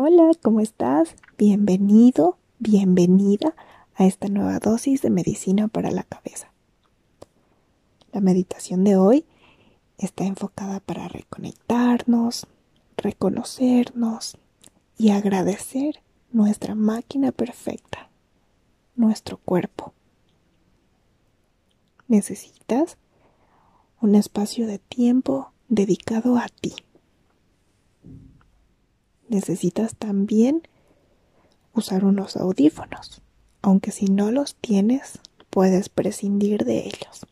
Hola, ¿cómo estás? Bienvenido, bienvenida a esta nueva dosis de medicina para la cabeza. La meditación de hoy está enfocada para reconectarnos, reconocernos y agradecer nuestra máquina perfecta, nuestro cuerpo. Necesitas un espacio de tiempo dedicado a ti necesitas también usar unos audífonos, aunque si no los tienes, puedes prescindir de ellos.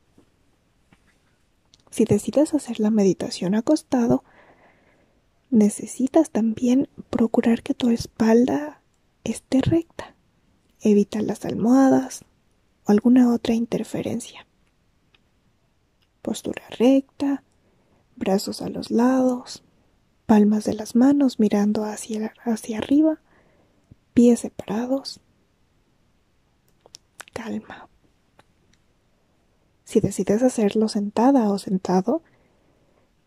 Si decides hacer la meditación acostado, necesitas también procurar que tu espalda esté recta. Evita las almohadas o alguna otra interferencia. Postura recta, brazos a los lados, palmas de las manos mirando hacia, hacia arriba, pies separados. Calma. Si decides hacerlo sentada o sentado,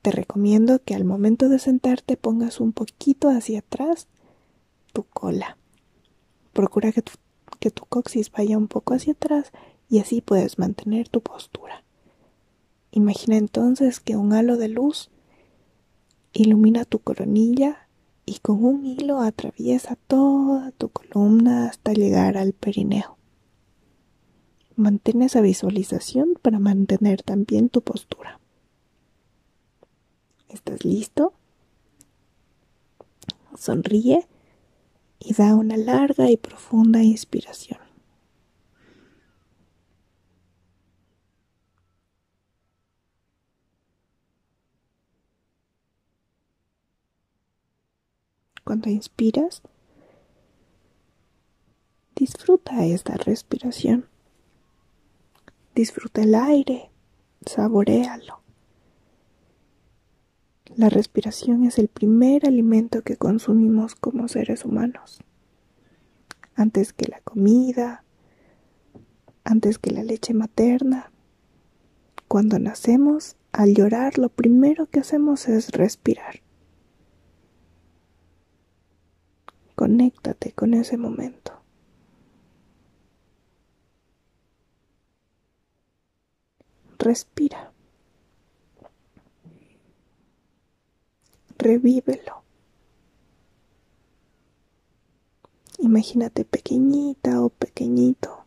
te recomiendo que al momento de sentarte pongas un poquito hacia atrás tu cola. Procura que tu, que tu coxis vaya un poco hacia atrás y así puedes mantener tu postura. Imagina entonces que un halo de luz Ilumina tu coronilla y con un hilo atraviesa toda tu columna hasta llegar al perineo. Mantén esa visualización para mantener también tu postura. ¿Estás listo? Sonríe y da una larga y profunda inspiración. Cuando inspiras, disfruta esta respiración. Disfruta el aire, saborealo. La respiración es el primer alimento que consumimos como seres humanos. Antes que la comida, antes que la leche materna. Cuando nacemos, al llorar, lo primero que hacemos es respirar. Conéctate con ese momento. Respira. Revívelo. Imagínate pequeñita o pequeñito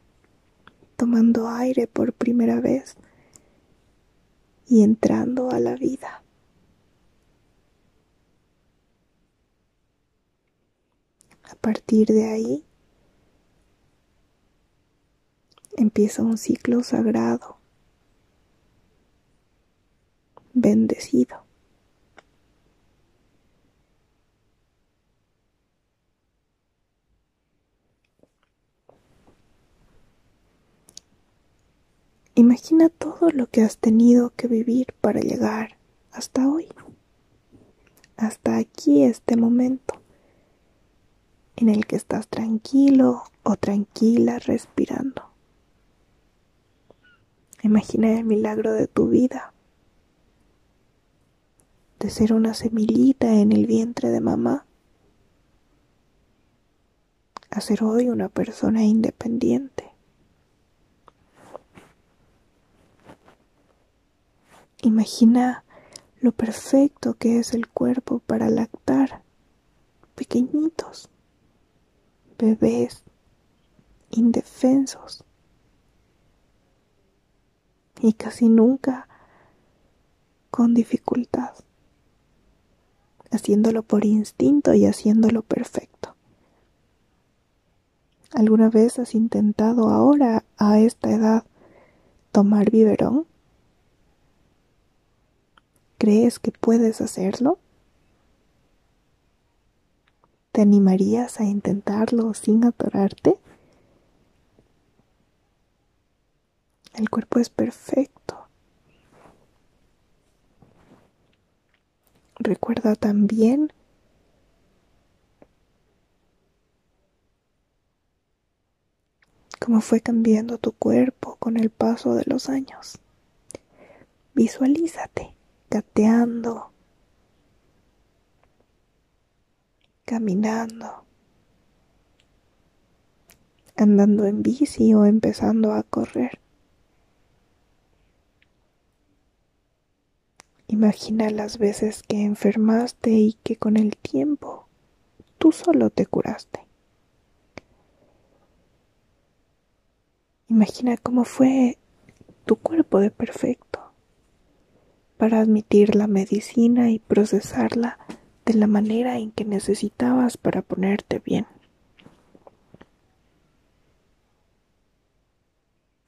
tomando aire por primera vez y entrando a la vida. A partir de ahí empieza un ciclo sagrado, bendecido. Imagina todo lo que has tenido que vivir para llegar hasta hoy, hasta aquí, este momento en el que estás tranquilo o tranquila respirando. Imagina el milagro de tu vida, de ser una semillita en el vientre de mamá, a ser hoy una persona independiente. Imagina lo perfecto que es el cuerpo para lactar pequeñitos bebés indefensos y casi nunca con dificultad, haciéndolo por instinto y haciéndolo perfecto. ¿Alguna vez has intentado ahora, a esta edad, tomar biberón? ¿Crees que puedes hacerlo? ¿Te animarías a intentarlo sin atorarte? El cuerpo es perfecto. Recuerda también cómo fue cambiando tu cuerpo con el paso de los años. Visualízate gateando, caminando, andando en bici o empezando a correr. Imagina las veces que enfermaste y que con el tiempo tú solo te curaste. Imagina cómo fue tu cuerpo de perfecto para admitir la medicina y procesarla de la manera en que necesitabas para ponerte bien.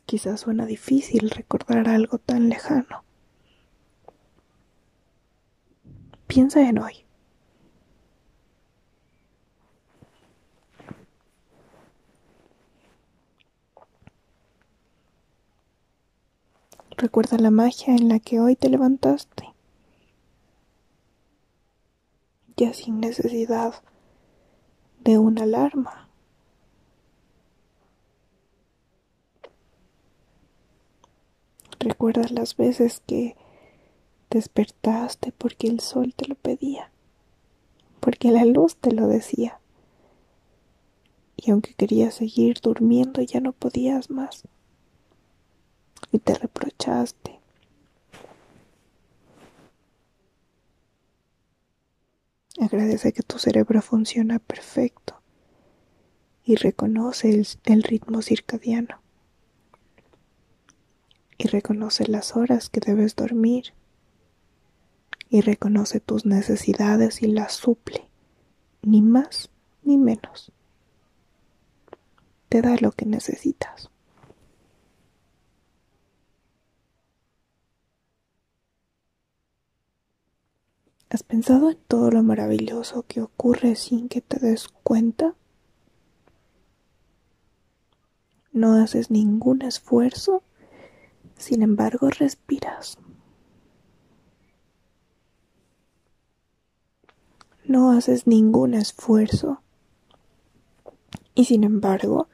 Quizás suena difícil recordar algo tan lejano. Piensa en hoy. Recuerda la magia en la que hoy te levantaste, ya sin necesidad de una alarma. Recuerda las veces que despertaste porque el sol te lo pedía, porque la luz te lo decía. Y aunque querías seguir durmiendo, ya no podías más y te reprochaste. Agradece que tu cerebro funciona perfecto y reconoce el, ritmo circadiano y reconoce las horas que debes dormir y reconoce tus necesidades y las suple, ni más ni menos. Te da lo que necesitas. ¿Has pensado en todo lo maravilloso que ocurre sin que te des cuenta? No haces ningún esfuerzo, sin embargo respiras. No haces ningún esfuerzo y sin embargo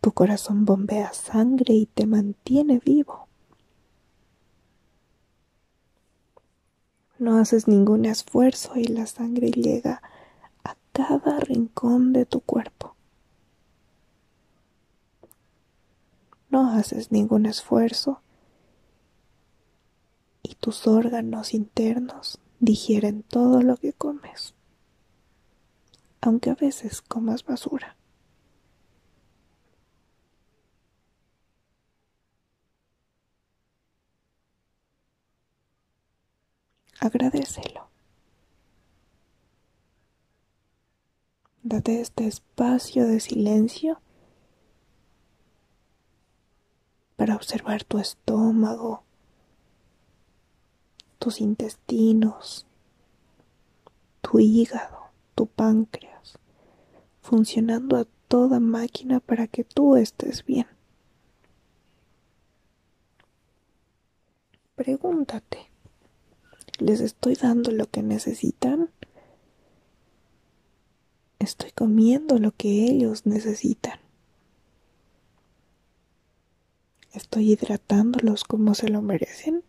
tu corazón bombea sangre y te mantiene vivo. No haces ningún esfuerzo y la sangre llega a cada rincón de tu cuerpo. No haces ningún esfuerzo y tus órganos internos digieren todo lo que comes, aunque a veces comas basura. Agradecelo. Date este espacio de silencio para observar tu estómago, tus intestinos, tu hígado, tu páncreas, funcionando a toda máquina para que tú estés bien. Pregúntate, les estoy dando lo que necesitan. Estoy comiendo lo que ellos necesitan. Estoy hidratándolos como se lo merecen.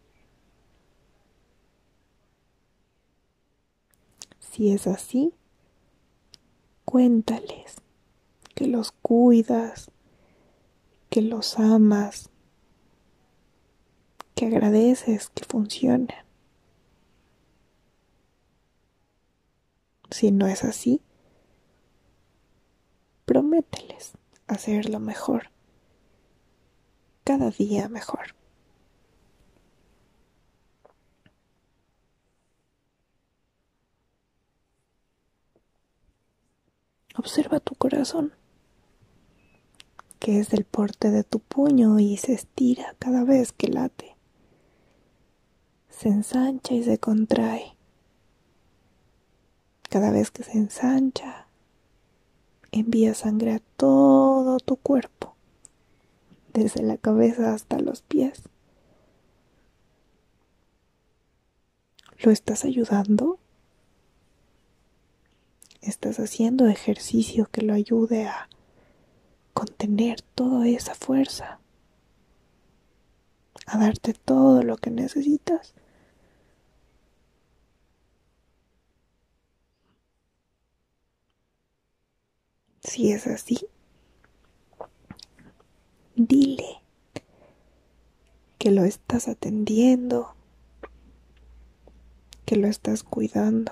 Si es así, cuéntales que los cuidas, que los amas, que agradeces que funcionen. Si no es así, promételes hacerlo mejor, cada día mejor. Observa tu corazón, que es del porte de tu puño y se estira cada vez que late. Se ensancha y se contrae cada vez que se ensancha, envía sangre a todo tu cuerpo, desde la cabeza hasta los pies. ¿Lo estás ayudando? ¿Estás haciendo ejercicio que lo ayude a contener toda esa fuerza? A darte todo lo que necesitas. Si es así, dile que lo estás atendiendo, que lo estás cuidando.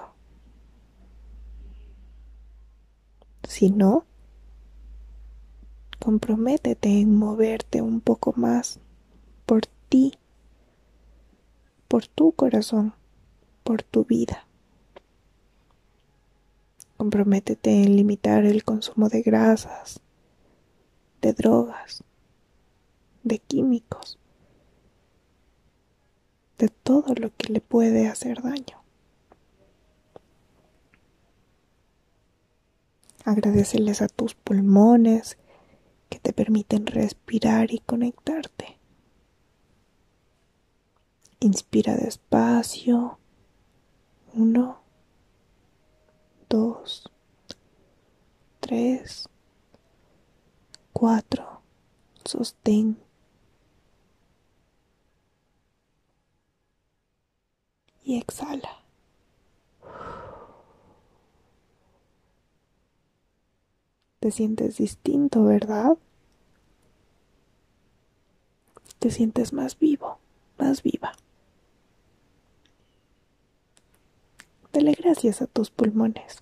Si no, comprométete en moverte un poco más por ti, por tu corazón, por tu vida. Comprométete en limitar el consumo de grasas, de drogas, de químicos, de todo lo que le puede hacer daño. Agradeceles a tus pulmones que te permiten respirar y conectarte. Inspira despacio. Uno, dos, tres, cuatro. Sostén. Y exhala. Te sientes distinto, ¿verdad? Te sientes más vivo, más viva. Dale gracias a tus pulmones.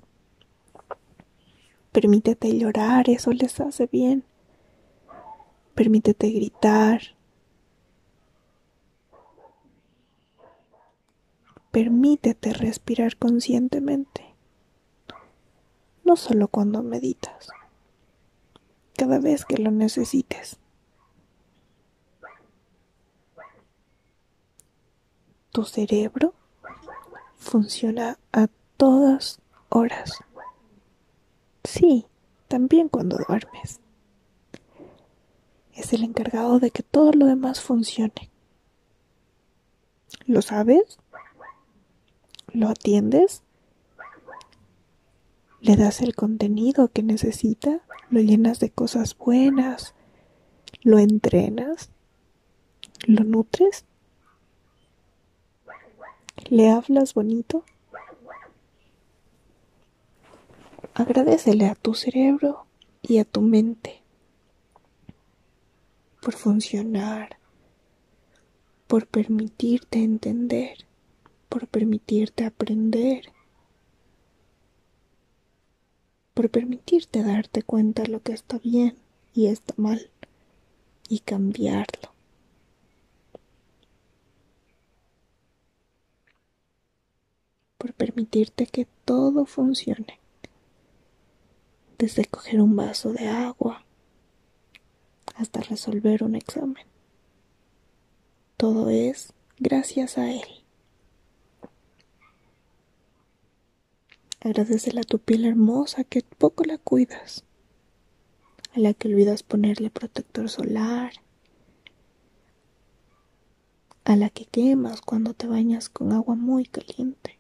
Permítete llorar, eso les hace bien. Permítete gritar. Permítete respirar conscientemente. No solo cuando meditas cada vez que lo necesites. Tu cerebro funciona a todas horas. Sí, también cuando duermes. Es el encargado de que todo lo demás funcione. ¿Lo sabes? ¿Lo atiendes? le das el contenido que necesita, lo llenas de cosas buenas, lo entrenas, lo nutres, le hablas bonito. Agradecele a tu cerebro y a tu mente por funcionar, por permitirte entender, por permitirte aprender por permitirte darte cuenta de lo que está bien y está mal y cambiarlo. Por permitirte que todo funcione. Desde coger un vaso de agua hasta resolver un examen. Todo es gracias a Él. Agradecele a tu piel hermosa que poco la cuidas, a la que olvidas ponerle protector solar, a la que quemas cuando te bañas con agua muy caliente,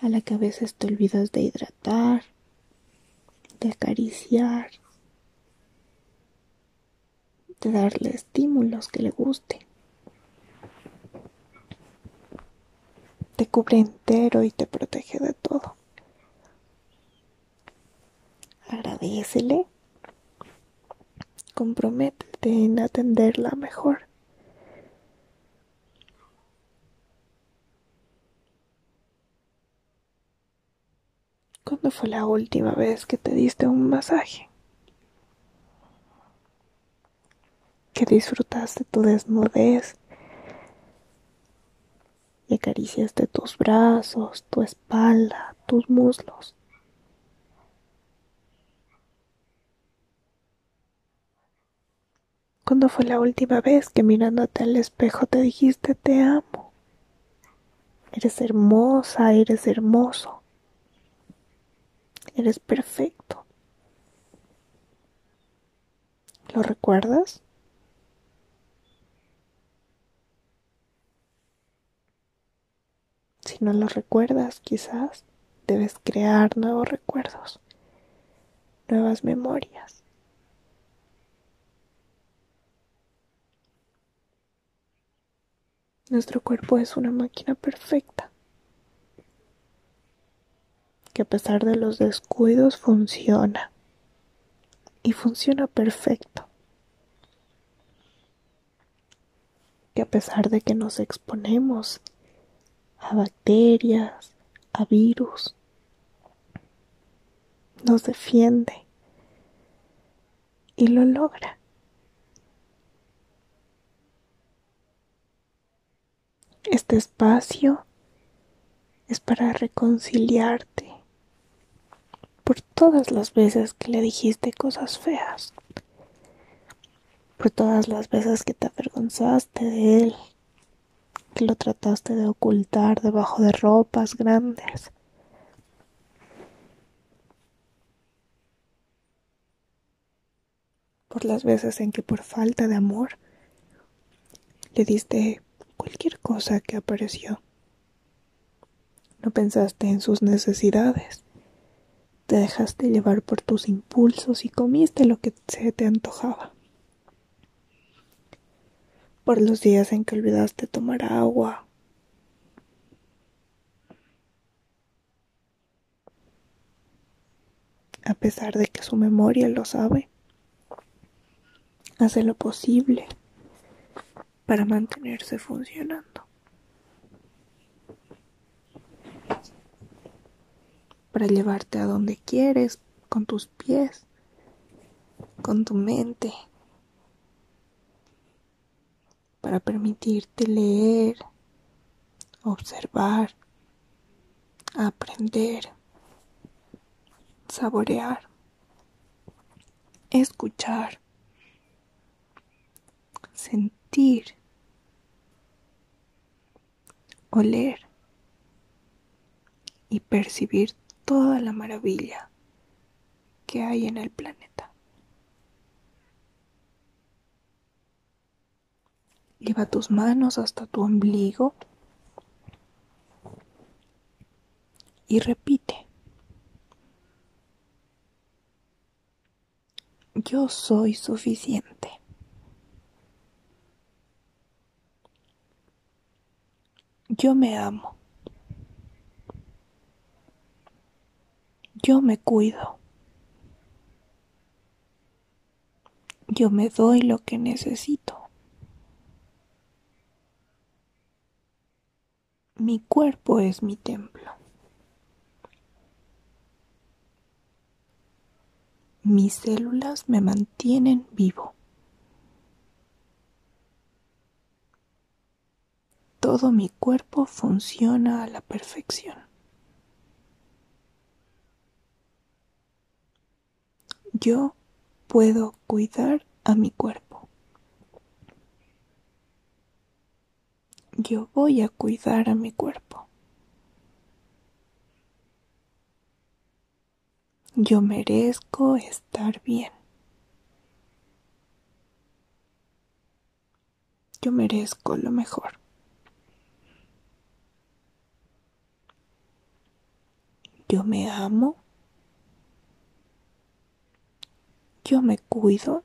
a la que a veces te olvidas de hidratar, de acariciar, de darle estímulos que le gusten. te cubre entero y te protege de todo. Agradecele. Comprométete en atenderla mejor. ¿Cuándo fue la última vez que te diste un masaje? Que disfrutaste tu desnudez y acaricias de tus brazos, tu espalda, tus muslos. ¿Cuándo fue la última vez que mirándote al espejo te dijiste te amo? Eres hermosa, eres hermoso. Eres perfecto. ¿Lo recuerdas? Si no lo recuerdas, quizás debes crear nuevos recuerdos, nuevas memorias. Nuestro cuerpo es una máquina perfecta. Que a pesar de los descuidos funciona. Y funciona perfecto. Que a pesar de que nos exponemos a bacterias, a virus, nos defiende y lo logra. Este espacio es para reconciliarte por todas las veces que le dijiste cosas feas, por todas las veces que te avergonzaste de él, que lo trataste de ocultar debajo de ropas grandes. por las veces en que por falta de amor le diste cualquier cosa que apareció. No pensaste en sus necesidades. Te dejaste llevar por tus impulsos y comiste lo que se te antojaba. Por los días en que olvidaste tomar agua. A pesar de que su memoria lo sabe, hace lo posible para mantenerse funcionando. Para llevarte a donde quieres con tus pies, con tu mente, para permitirte leer, observar, aprender, saborear, escuchar, sentir, oler y percibir toda la maravilla que hay en el planeta. Lleva tus manos hasta tu ombligo y repite. Yo soy suficiente. Yo me amo. Yo me cuido. Yo me doy lo que necesito. Mi cuerpo es mi templo. Mis células me mantienen vivo. Todo mi cuerpo funciona a la perfección. Yo puedo cuidar a mi cuerpo. Yo voy a cuidar a mi cuerpo. Yo merezco estar bien. Yo merezco lo mejor. Yo me amo yo me cuido,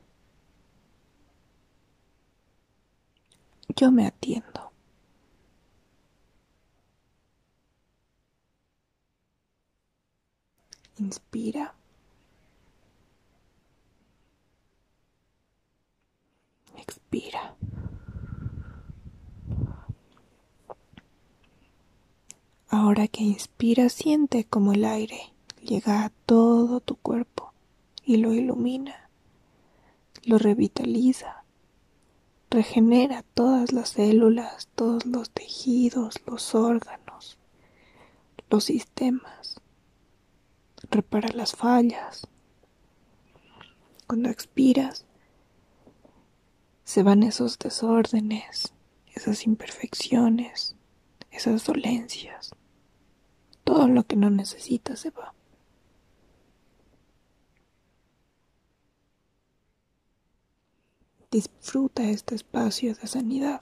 yo me atiendo. Inspira. Expira. Ahora que inspira, siente como el aire llega a todo tu cuerpo y lo ilumina, lo revitaliza, regenera todas las células, todos los tejidos, los órganos, los sistemas, repara las fallas. Cuando expiras, se van esos desórdenes, esas imperfecciones, esas dolencias. Todo lo que no necesitas se va. Disfruta este espacio de sanidad,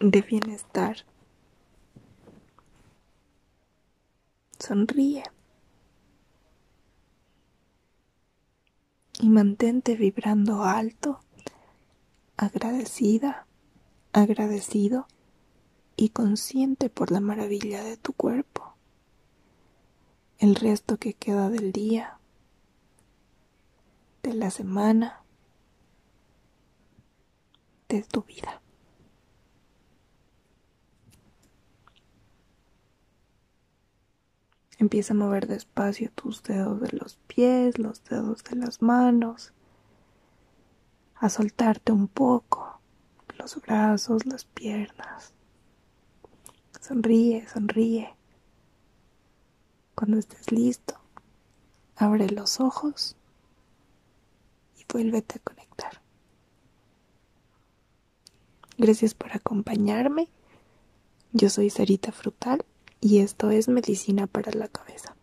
de bienestar. Sonríe y mantente vibrando alto, agradecida, agradecido y consciente por la maravilla de tu cuerpo. El resto que queda del día, de la semana, de tu vida. Empieza a mover despacio tus dedos de los pies, los dedos de las manos, a soltarte un poco los brazos, las piernas. Sonríe, sonríe. Cuando estés listo, abre los ojos vuélvete a conectar. Gracias por acompañarme. Yo soy Sarita Frutal y esto es Medicina para la Cabeza.